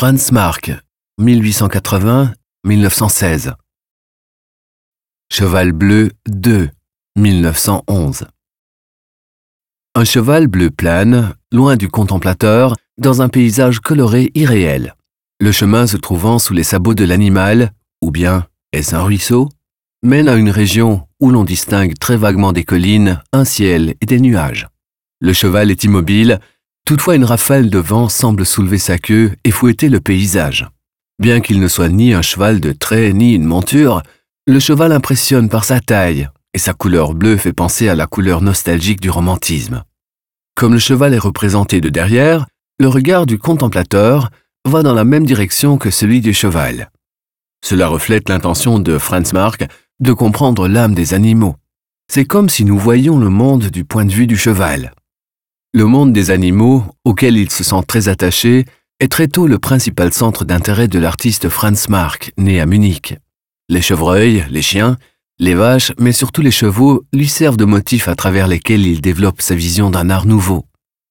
Franz Marc, 1880-1916. Cheval bleu 2, 1911. Un cheval bleu plane, loin du contemplateur, dans un paysage coloré irréel. Le chemin se trouvant sous les sabots de l'animal, ou bien est-ce un ruisseau, mène à une région où l'on distingue très vaguement des collines, un ciel et des nuages. Le cheval est immobile, toutefois une rafale de vent semble soulever sa queue et fouetter le paysage. Bien qu'il ne soit ni un cheval de trait ni une monture, le cheval impressionne par sa taille, et sa couleur bleue fait penser à la couleur nostalgique du romantisme. Comme le cheval est représenté de derrière, le regard du contemplateur va dans la même direction que celui du cheval. Cela reflète l'intention de Franz Marc de comprendre l'âme des animaux. C'est comme si nous voyions le monde du point de vue du cheval. Le monde des animaux, auquel il se sent très attaché, est très tôt le principal centre d'intérêt de l'artiste Franz Marc, né à Munich. Les chevreuils, les chiens, les vaches, mais surtout les chevaux, lui servent de motifs à travers lesquels il développe sa vision d'un art nouveau.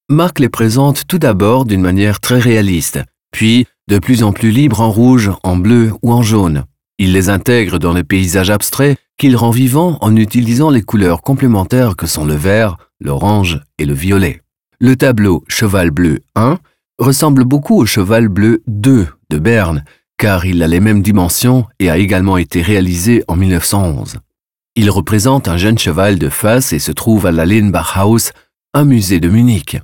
Marc les présente tout d'abord d'une manière très réaliste, puis de plus en plus libre en rouge, en bleu ou en jaune. Il les intègre dans le paysage abstrait qu'il rend vivant en utilisant les couleurs complémentaires que sont le vert, l'orange et le violet. Le tableau Cheval bleu 1 ressemble beaucoup au Cheval bleu 2 de Berne, car il a les mêmes dimensions et a également été réalisé en 1911. Il représente un jeune cheval de face et se trouve à la un musée de Munich.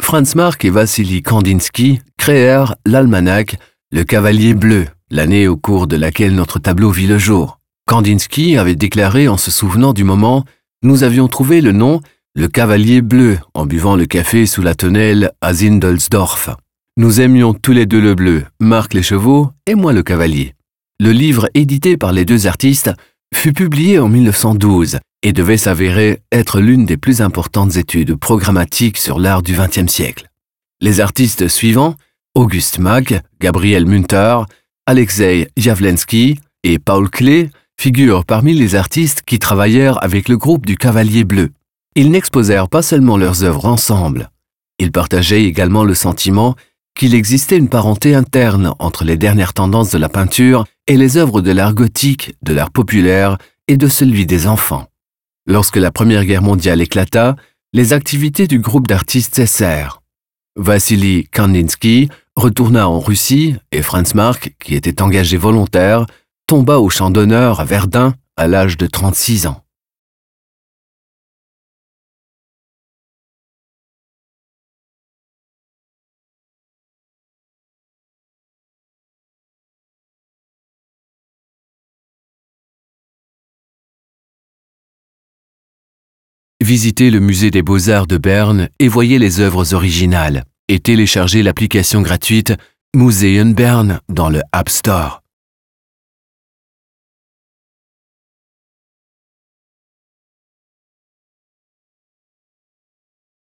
Franz Marc et Vassili Kandinsky créèrent l'almanach Le Cavalier Bleu, l'année au cours de laquelle notre tableau vit le jour. Kandinsky avait déclaré en se souvenant du moment Nous avions trouvé le nom Le Cavalier Bleu en buvant le café sous la tonnelle à Zindelsdorf. Nous aimions tous les deux le bleu, Marc les chevaux et moi le cavalier. Le livre édité par les deux artistes fut publié en 1912 et devait s'avérer être l'une des plus importantes études programmatiques sur l'art du XXe siècle. Les artistes suivants, Auguste Mack, Gabriel Münter, Alexei Javlensky et Paul Klee, figurent parmi les artistes qui travaillèrent avec le groupe du Cavalier Bleu. Ils n'exposèrent pas seulement leurs œuvres ensemble, ils partageaient également le sentiment qu'il existait une parenté interne entre les dernières tendances de la peinture et les œuvres de l'art gothique, de l'art populaire et de celui des enfants. Lorsque la Première Guerre mondiale éclata, les activités du groupe d'artistes cessèrent. Vassili Kandinsky retourna en Russie et Franz Marc, qui était engagé volontaire, tomba au champ d'honneur à Verdun à l'âge de 36 ans. Visitez le musée des beaux-arts de Berne et voyez les œuvres originales et téléchargez l'application gratuite Museum Bern dans le App Store.